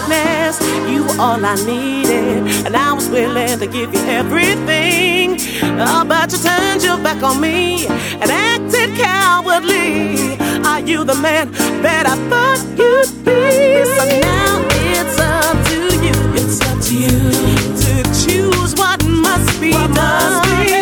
weakness. You were all I needed, and I was willing to give you everything. Oh, but you turned your back on me and acted cowardly. Are you the man that I thought you'd be? So now it's up to you. It's up to you to choose what must be what done. Must be